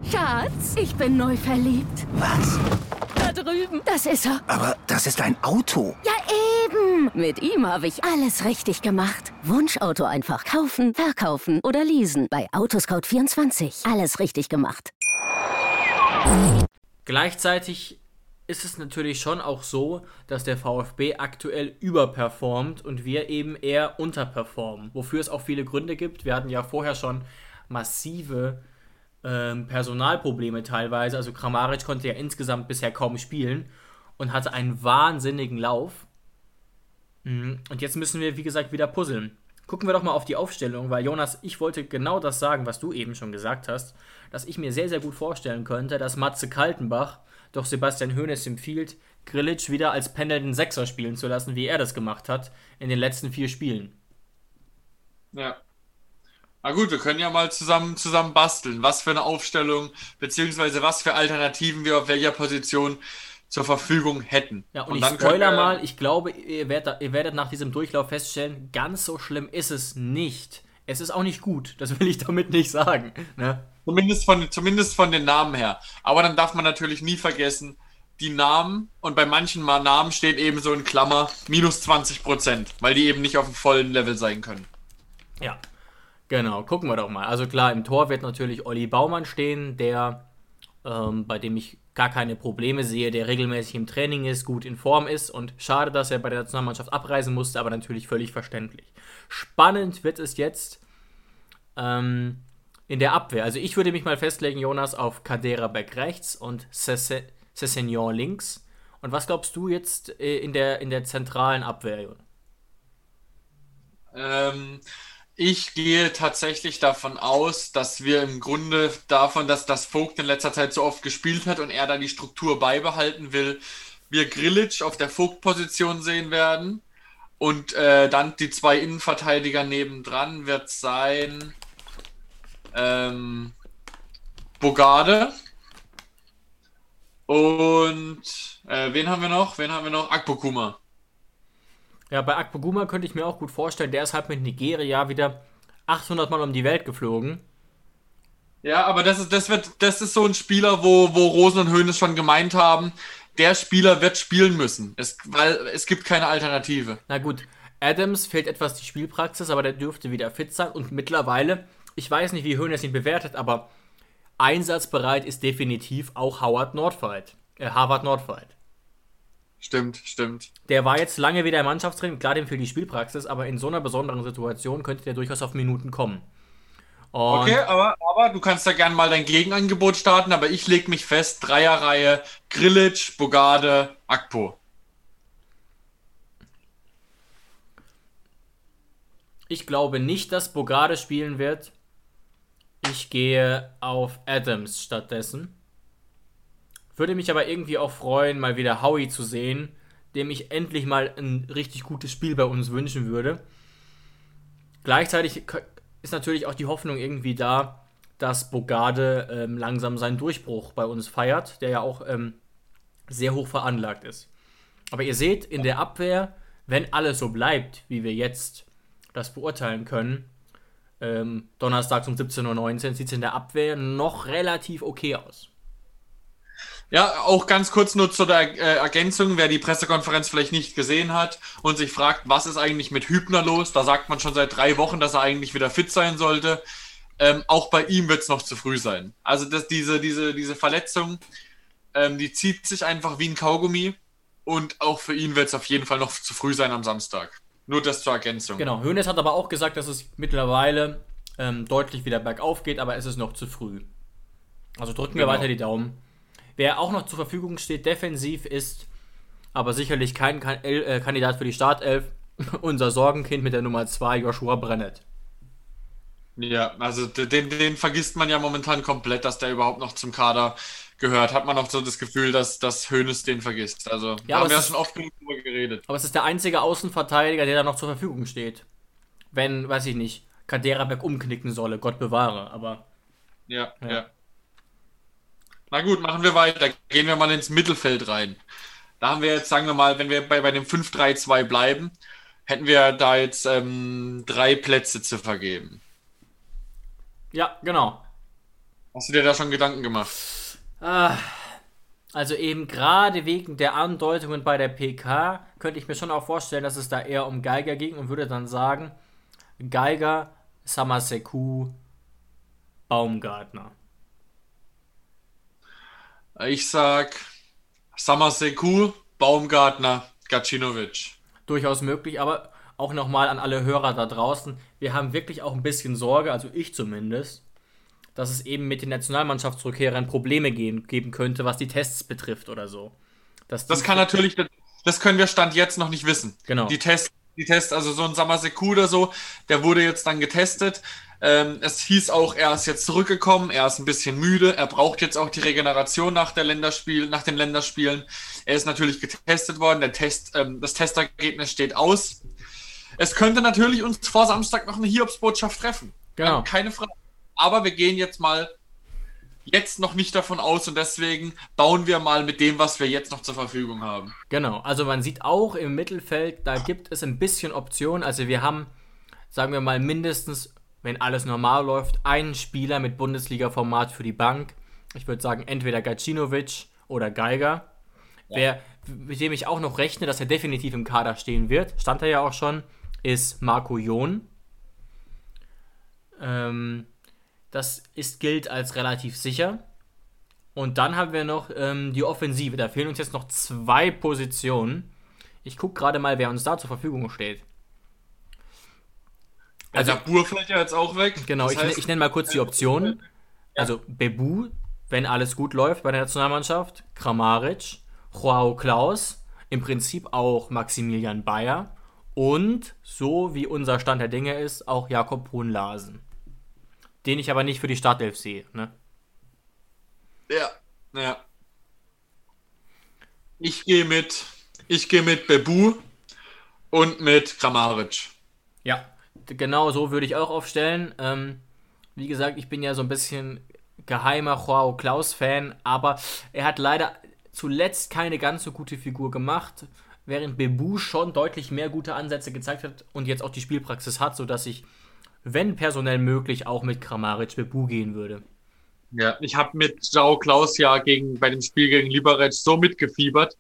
Schatz, ich bin neu verliebt. Was? Da drüben. Das ist er. Aber das ist ein Auto. Ja, eben. Mit ihm habe ich alles richtig gemacht. Wunschauto einfach kaufen, verkaufen oder leasen. Bei Autoscout24. Alles richtig gemacht. Gleichzeitig ist es natürlich schon auch so, dass der VfB aktuell überperformt und wir eben eher unterperformen. Wofür es auch viele Gründe gibt. Wir hatten ja vorher schon massive ähm, Personalprobleme teilweise. Also Kramaric konnte ja insgesamt bisher kaum spielen und hatte einen wahnsinnigen Lauf. Mhm. Und jetzt müssen wir, wie gesagt, wieder puzzeln. Gucken wir doch mal auf die Aufstellung, weil Jonas, ich wollte genau das sagen, was du eben schon gesagt hast, dass ich mir sehr, sehr gut vorstellen könnte, dass Matze Kaltenbach doch Sebastian Hoeneß empfiehlt, Grilic wieder als pendelnden Sechser spielen zu lassen, wie er das gemacht hat in den letzten vier Spielen. Ja. Na gut, wir können ja mal zusammen, zusammen basteln, was für eine Aufstellung, beziehungsweise was für Alternativen wir auf welcher Position zur Verfügung hätten. Ja, und, und ich spoiler mal, ich glaube, ihr werdet, ihr werdet nach diesem Durchlauf feststellen, ganz so schlimm ist es nicht. Es ist auch nicht gut, das will ich damit nicht sagen. Ne? Zumindest, von, zumindest von den Namen her. Aber dann darf man natürlich nie vergessen, die Namen und bei manchen Namen steht eben so in Klammer minus 20 Prozent, weil die eben nicht auf dem vollen Level sein können. Ja, genau, gucken wir doch mal. Also klar, im Tor wird natürlich Olli Baumann stehen, der, ähm, bei dem ich gar keine Probleme sehe, der regelmäßig im Training ist, gut in Form ist und schade, dass er bei der Nationalmannschaft abreisen musste, aber natürlich völlig verständlich. Spannend wird es jetzt ähm, in der Abwehr. Also ich würde mich mal festlegen, Jonas, auf Cadera Beck rechts und Cessignon links. Und was glaubst du jetzt äh, in der, in der zentralen Abwehr, Jonas? Ähm, ich gehe tatsächlich davon aus, dass wir im Grunde davon, dass das Vogt in letzter Zeit so oft gespielt hat und er da die Struktur beibehalten will, wir Grillitsch auf der Vogt-Position sehen werden. Und äh, dann die zwei Innenverteidiger nebendran wird sein ähm, Bogarde und äh, wen haben wir noch? Wen haben wir noch? Akpokuma. Ja, bei Akpoguma könnte ich mir auch gut vorstellen, der ist halt mit Nigeria wieder 800 Mal um die Welt geflogen. Ja, aber das ist, das wird, das ist so ein Spieler, wo, wo Rosen und Höhnes schon gemeint haben, der Spieler wird spielen müssen, es, weil es gibt keine Alternative. Na gut, Adams fehlt etwas die Spielpraxis, aber der dürfte wieder fit sein und mittlerweile, ich weiß nicht, wie Höhnes ihn bewertet, aber einsatzbereit ist definitiv auch Howard Nordfight, äh, Harvard Nordfight. Stimmt, stimmt. Der war jetzt lange wieder im Mannschaftstraining, klar, dem fehlt die Spielpraxis, aber in so einer besonderen Situation könnte der durchaus auf Minuten kommen. Und okay, aber, aber du kannst da gerne mal dein Gegenangebot starten, aber ich lege mich fest, Dreierreihe, Grillitsch, Bogarde, Akpo. Ich glaube nicht, dass Bogarde spielen wird. Ich gehe auf Adams stattdessen. Würde mich aber irgendwie auch freuen, mal wieder Howie zu sehen, dem ich endlich mal ein richtig gutes Spiel bei uns wünschen würde. Gleichzeitig ist natürlich auch die Hoffnung irgendwie da, dass Bogarde ähm, langsam seinen Durchbruch bei uns feiert, der ja auch ähm, sehr hoch veranlagt ist. Aber ihr seht, in der Abwehr, wenn alles so bleibt, wie wir jetzt das beurteilen können, ähm, Donnerstag um 17.19 Uhr sieht es in der Abwehr noch relativ okay aus. Ja, auch ganz kurz nur zu der äh, Ergänzung, wer die Pressekonferenz vielleicht nicht gesehen hat und sich fragt, was ist eigentlich mit Hübner los? Da sagt man schon seit drei Wochen, dass er eigentlich wieder fit sein sollte. Ähm, auch bei ihm wird es noch zu früh sein. Also dass diese, diese, diese Verletzung, ähm, die zieht sich einfach wie ein Kaugummi und auch für ihn wird es auf jeden Fall noch zu früh sein am Samstag. Nur das zur Ergänzung. Genau, Hönes hat aber auch gesagt, dass es mittlerweile ähm, deutlich wieder bergauf geht, aber es ist noch zu früh. Also drücken genau. wir weiter die Daumen. Wer auch noch zur Verfügung steht, defensiv, ist aber sicherlich kein äh, Kandidat für die Startelf. Unser Sorgenkind mit der Nummer 2, Joshua Brennett. Ja, also den, den vergisst man ja momentan komplett, dass der überhaupt noch zum Kader gehört. Hat man auch so das Gefühl, dass, dass Hönes den vergisst. Also ja, haben wir ja schon oft genug drüber geredet. Aber es ist der einzige Außenverteidiger, der da noch zur Verfügung steht. Wenn, weiß ich nicht, Kaderabek umknicken solle, Gott bewahre, aber. Ja, ja. ja. Na gut, machen wir weiter. Gehen wir mal ins Mittelfeld rein. Da haben wir jetzt, sagen wir mal, wenn wir bei, bei dem 5-3-2 bleiben, hätten wir da jetzt ähm, drei Plätze zu vergeben. Ja, genau. Hast du dir da schon Gedanken gemacht? Ah, also eben gerade wegen der Andeutungen bei der PK könnte ich mir schon auch vorstellen, dass es da eher um Geiger ging und würde dann sagen, Geiger, Samaseku, Baumgartner. Ich sag Samaseku, Baumgartner, Gacinovic. Durchaus möglich, aber auch nochmal an alle Hörer da draußen. Wir haben wirklich auch ein bisschen Sorge, also ich zumindest, dass es eben mit den Nationalmannschaftsrückkehrern Probleme geben, geben könnte, was die Tests betrifft oder so. das kann natürlich, das können wir Stand jetzt noch nicht wissen. Genau. Die Tests, die Tests, also so ein Samaseku oder so, der wurde jetzt dann getestet. Ähm, es hieß auch, er ist jetzt zurückgekommen, er ist ein bisschen müde, er braucht jetzt auch die Regeneration nach, der Länderspiel, nach den Länderspielen. Er ist natürlich getestet worden, der Test, ähm, das Testergebnis steht aus. Es könnte natürlich uns vor Samstag noch eine Hiobsbotschaft treffen. Genau. Keine Frage. Aber wir gehen jetzt mal jetzt noch nicht davon aus und deswegen bauen wir mal mit dem, was wir jetzt noch zur Verfügung haben. Genau, also man sieht auch im Mittelfeld, da gibt es ein bisschen Optionen. Also wir haben, sagen wir mal, mindestens wenn alles normal läuft, einen Spieler mit Bundesliga-Format für die Bank. Ich würde sagen, entweder Gacinovic oder Geiger. Ja. Wer, mit dem ich auch noch rechne, dass er definitiv im Kader stehen wird, stand er ja auch schon, ist Marco Jon. Ähm, das ist, gilt als relativ sicher. Und dann haben wir noch ähm, die Offensive. Da fehlen uns jetzt noch zwei Positionen. Ich gucke gerade mal, wer uns da zur Verfügung steht. Also, der Bur fällt ja jetzt auch weg. Genau, ich, heißt, ich nenne mal kurz die Optionen. Also Bebu, wenn alles gut läuft bei der Nationalmannschaft, Kramaric, Joao Klaus, im Prinzip auch Maximilian Bayer und, so wie unser Stand der Dinge ist, auch Jakob Brunn-Larsen. Den ich aber nicht für die Startelf sehe. Ne? Ja, ja. Ich gehe mit, ich gehe mit Bebu und mit Kramaric. Ja, genau so würde ich auch aufstellen. Ähm, wie gesagt, ich bin ja so ein bisschen geheimer Joao Klaus-Fan, aber er hat leider zuletzt keine ganz so gute Figur gemacht, während Bebu schon deutlich mehr gute Ansätze gezeigt hat und jetzt auch die Spielpraxis hat, sodass ich, wenn personell möglich, auch mit Kramaric Bebu gehen würde. Ja, ich habe mit Jao Klaus ja gegen, bei dem Spiel gegen Liberec so mitgefiebert,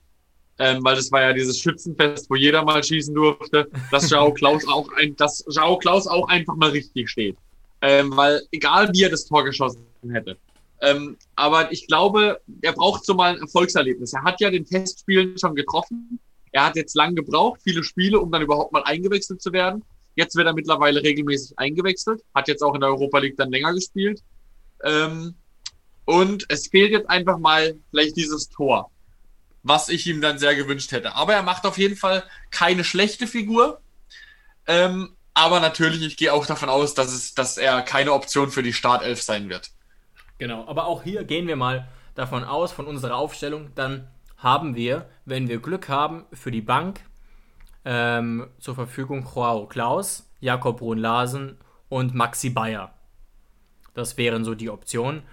ähm, weil das war ja dieses Schützenfest, wo jeder mal schießen durfte, dass Jao Klaus auch ein, dass Jao Klaus auch einfach mal richtig steht. Ähm, weil egal wie er das Tor geschossen hätte. Ähm, aber ich glaube, er braucht so mal ein Erfolgserlebnis. Er hat ja den Testspielen schon getroffen. Er hat jetzt lang gebraucht, viele Spiele, um dann überhaupt mal eingewechselt zu werden. Jetzt wird er mittlerweile regelmäßig eingewechselt, hat jetzt auch in der Europa League dann länger gespielt. Ähm, und es fehlt jetzt einfach mal vielleicht dieses Tor, was ich ihm dann sehr gewünscht hätte. Aber er macht auf jeden Fall keine schlechte Figur. Ähm, aber natürlich, ich gehe auch davon aus, dass, es, dass er keine Option für die Startelf sein wird. Genau, aber auch hier gehen wir mal davon aus, von unserer Aufstellung, dann haben wir, wenn wir Glück haben, für die Bank ähm, zur Verfügung Joao Klaus, Jakob Brun-Larsen und Maxi Bayer. Das wären so die Optionen.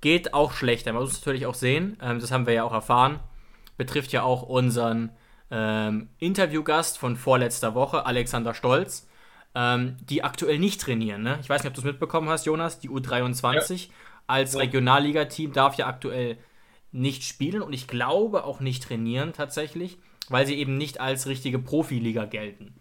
Geht auch schlechter, man muss es natürlich auch sehen, ähm, das haben wir ja auch erfahren. Betrifft ja auch unseren ähm, Interviewgast von vorletzter Woche, Alexander Stolz, ähm, die aktuell nicht trainieren. Ne? Ich weiß nicht, ob du es mitbekommen hast, Jonas, die U23 als Ja. Regionalliga-Team darf ja aktuell nicht spielen und ich glaube auch nicht trainieren tatsächlich, weil sie eben nicht als richtige Profiliga gelten.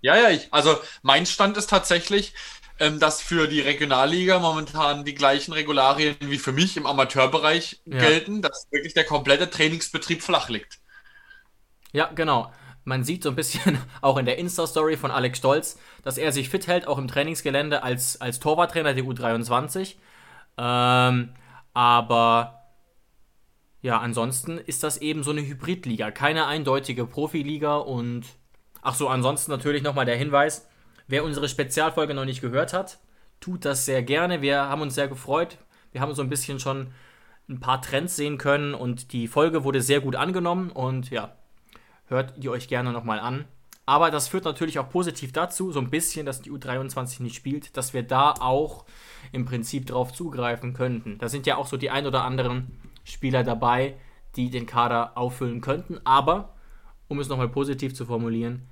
Ja, ja, ich, also mein Stand ist tatsächlich, ähm, dass für die Regionalliga momentan die gleichen Regularien wie für mich im Amateurbereich Ja. gelten, dass wirklich der komplette Trainingsbetrieb flach liegt. Ja, genau. Man sieht so ein bisschen auch in der Insta-Story von Alex Stolz, dass er sich fit hält, auch im Trainingsgelände als, als Torwarttrainer der U23. Ähm, aber ja, ansonsten ist das eben so eine Hybridliga, keine eindeutige Profiliga und ach so, ansonsten natürlich nochmal der Hinweis, wer unsere Spezialfolge noch nicht gehört hat, tut das sehr gerne. Wir haben uns sehr gefreut. Wir haben so ein bisschen schon ein paar Trends sehen können und die Folge wurde sehr gut angenommen und ja, hört die euch gerne nochmal an. Aber das führt natürlich auch positiv dazu, so ein bisschen, dass die U23 nicht spielt, dass wir da auch im Prinzip drauf zugreifen könnten. Da sind ja auch so die ein oder anderen Spieler dabei, die den Kader auffüllen könnten. Aber, um es nochmal positiv zu formulieren,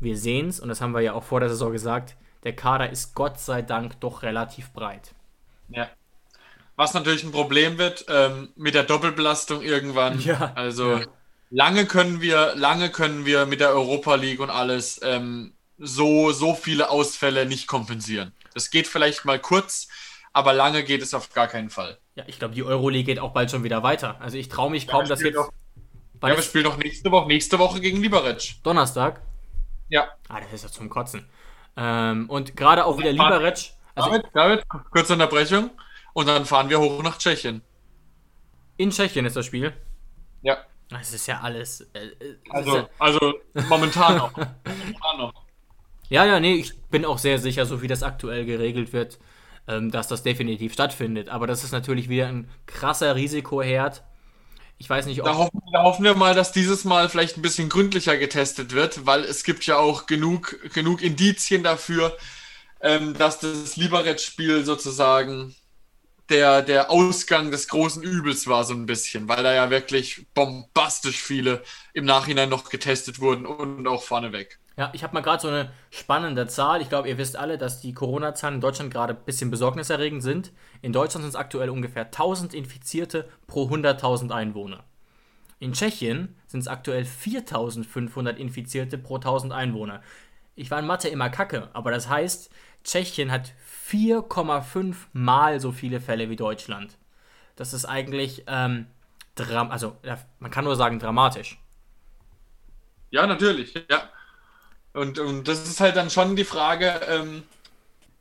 wir sehen es, und das haben wir ja auch vor der Saison gesagt, der Kader ist Gott sei Dank doch relativ breit. Ja. Was natürlich ein Problem wird ähm, mit der Doppelbelastung irgendwann. Ja. Also Ja. lange können wir, lange können wir mit der Europa League und alles ähm, so, so viele Ausfälle nicht kompensieren. Das geht vielleicht mal kurz, aber lange geht es auf gar keinen Fall. Ja, ich glaube, die Euroleague geht auch bald schon wieder weiter. Also ich traue mich kaum, wir dass jetzt. doch- Wann Ja, wir spielen doch nächste Woche, nächste Woche gegen Liberec. Donnerstag? Ja. Ah, das ist ja zum Kotzen. Ähm, und gerade auch wieder Liberec. Also David, David, kurze Unterbrechung. Und dann fahren wir hoch nach Tschechien. in Tschechien ist das Spiel. Ja. Das ist ja alles. Äh, äh, Also, ist also momentan noch. momentan noch. ja, ja, ja, nee, ich bin auch sehr sicher, so wie das aktuell geregelt wird, ähm, dass das definitiv stattfindet. Aber das ist natürlich wieder ein krasser Risikoherd. Ich weiß nicht, ob. Da hoffen, da hoffen wir mal, dass dieses Mal vielleicht ein bisschen gründlicher getestet wird, weil es gibt ja auch genug, genug Indizien dafür, ähm, dass das Liberec-Spiel sozusagen der, der Ausgang des großen Übels war, so ein bisschen, weil da ja wirklich bombastisch viele im Nachhinein noch getestet wurden und auch vorneweg. Ja, ich habe mal gerade so eine spannende Zahl. Ich glaube, ihr wisst alle, dass die Corona-Zahlen in Deutschland gerade ein bisschen besorgniserregend sind. In Deutschland sind es aktuell ungefähr 1000 Infizierte pro 100.000 Einwohner. In Tschechien sind es aktuell 4500 Infizierte pro 1000 Einwohner. Ich war in Mathe immer kacke, aber das heißt, Tschechien hat 4,5 mal so viele Fälle wie Deutschland. Das ist eigentlich, ähm, also man kann nur sagen dramatisch. Ja, natürlich, ja. Und, und das ist halt dann schon die Frage, ähm,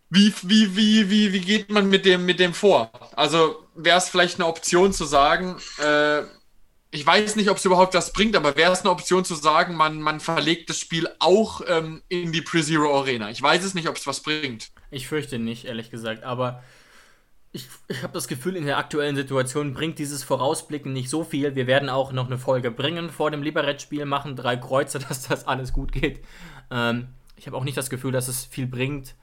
wie, wie, wie, wie, wie geht man mit dem, mit dem vor? Also wäre es vielleicht eine Option zu sagen, äh, ich weiß nicht, ob es überhaupt was bringt, aber wäre es eine Option zu sagen, man, man verlegt das Spiel auch ähm, in die Pre-Zero Arena? Ich weiß es nicht, ob es was bringt. Ich fürchte nicht, ehrlich gesagt, aber ich, ich habe das Gefühl, in der aktuellen Situation bringt dieses Vorausblicken nicht so viel. Wir werden auch noch eine Folge bringen vor dem Liberec-Spiel, machen drei Kreuze, dass das alles gut geht. Ähm, ich habe auch nicht das Gefühl, dass es viel bringt,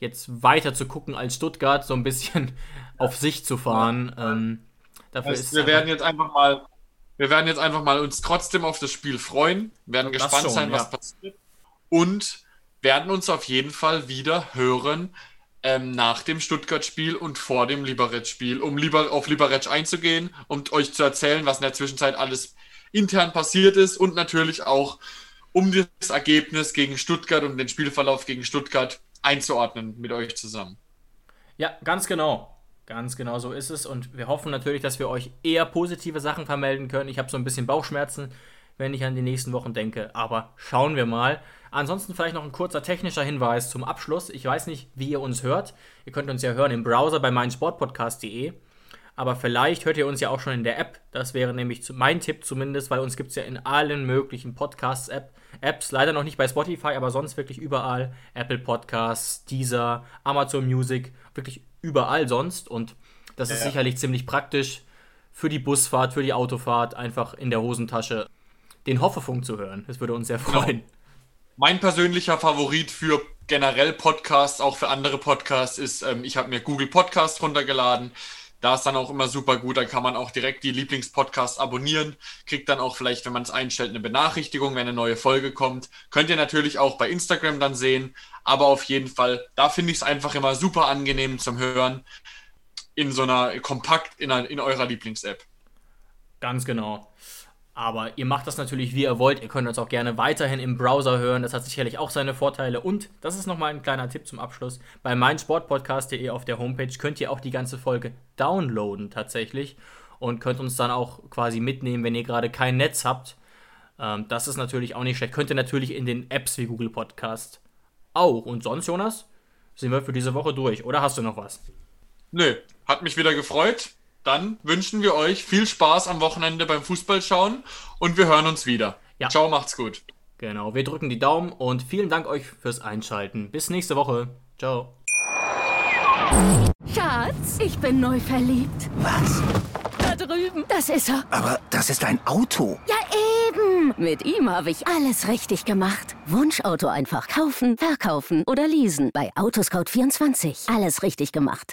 jetzt weiter zu gucken als Stuttgart, so ein bisschen auf sich zu fahren. Ähm, dafür heißt, ist wir werden jetzt einfach mal wir werden jetzt einfach mal uns trotzdem auf das Spiel freuen, werden gespannt schon, sein, was ja. passiert und werden uns auf jeden Fall wieder hören ähm, nach dem Stuttgart-Spiel und vor dem Liberec-Spiel, um lieber auf Liberec einzugehen und euch zu erzählen, was in der Zwischenzeit alles intern passiert ist und natürlich auch um das Ergebnis gegen Stuttgart und den Spielverlauf gegen Stuttgart einzuordnen mit euch zusammen. Ja, ganz genau. Ganz genau so ist es. Und wir hoffen natürlich, dass wir euch eher positive Sachen vermelden können. Ich habe so ein bisschen Bauchschmerzen, wenn ich an die nächsten Wochen denke. Aber schauen wir mal. Ansonsten vielleicht noch ein kurzer technischer Hinweis zum Abschluss. Ich weiß nicht, wie ihr uns hört. Ihr könnt uns ja hören im Browser bei meinsportpodcast.de. Aber vielleicht hört ihr uns ja auch schon in der App. Das wäre nämlich mein Tipp zumindest, weil uns gibt es ja in allen möglichen Podcasts-Apps. Leider noch nicht bei Spotify, aber sonst wirklich überall. Apple Podcasts, Deezer, Amazon Music, wirklich überall sonst. Und das ist ja. sicherlich ziemlich praktisch für die Busfahrt, für die Autofahrt, einfach in der Hosentasche den Hoffefunk zu hören. Das würde uns sehr genau. freuen. Genau. Mein persönlicher Favorit für generell Podcasts, auch für andere Podcasts, ist, ähm, ich habe mir Google Podcast runtergeladen. Da ist dann auch immer super gut. Da kann man auch direkt die Lieblingspodcasts abonnieren. Kriegt dann auch vielleicht, wenn man es einstellt, eine Benachrichtigung, wenn eine neue Folge kommt. Könnt ihr natürlich auch bei Instagram dann sehen. Aber auf jeden Fall, da finde ich es einfach immer super angenehm zum Hören. In so einer kompakt in, in eurer Lieblings-App. Ganz genau. Aber ihr macht das natürlich, wie ihr wollt. Ihr könnt uns auch gerne weiterhin im Browser hören. Das hat sicherlich auch seine Vorteile. Und das ist nochmal ein kleiner Tipp zum Abschluss. Bei meinsportpodcast.de auf der Homepage könnt ihr auch die ganze Folge downloaden tatsächlich. Und könnt uns dann auch quasi mitnehmen, wenn ihr gerade kein Netz habt. Ähm, das ist natürlich auch nicht schlecht. Könnt ihr natürlich in den Apps wie Google Podcast auch. Und sonst, Jonas, sind wir für diese Woche durch. Oder hast du noch was? Nö, hat mich wieder gefreut dann wünschen wir euch viel Spaß am Wochenende beim Fußballschauen und wir hören uns wieder. Ja. Ciao, macht's gut. Genau, wir drücken die Daumen und vielen Dank euch fürs Einschalten. Bis nächste Woche. Ciao. Schatz, ich bin neu verliebt. Was? Da drüben. Das ist er. Aber das ist ein Auto. Ja, eben. Mit ihm habe ich alles richtig gemacht. Wunschauto einfach kaufen, verkaufen oder leasen. Bei Autoscout24. Alles richtig gemacht.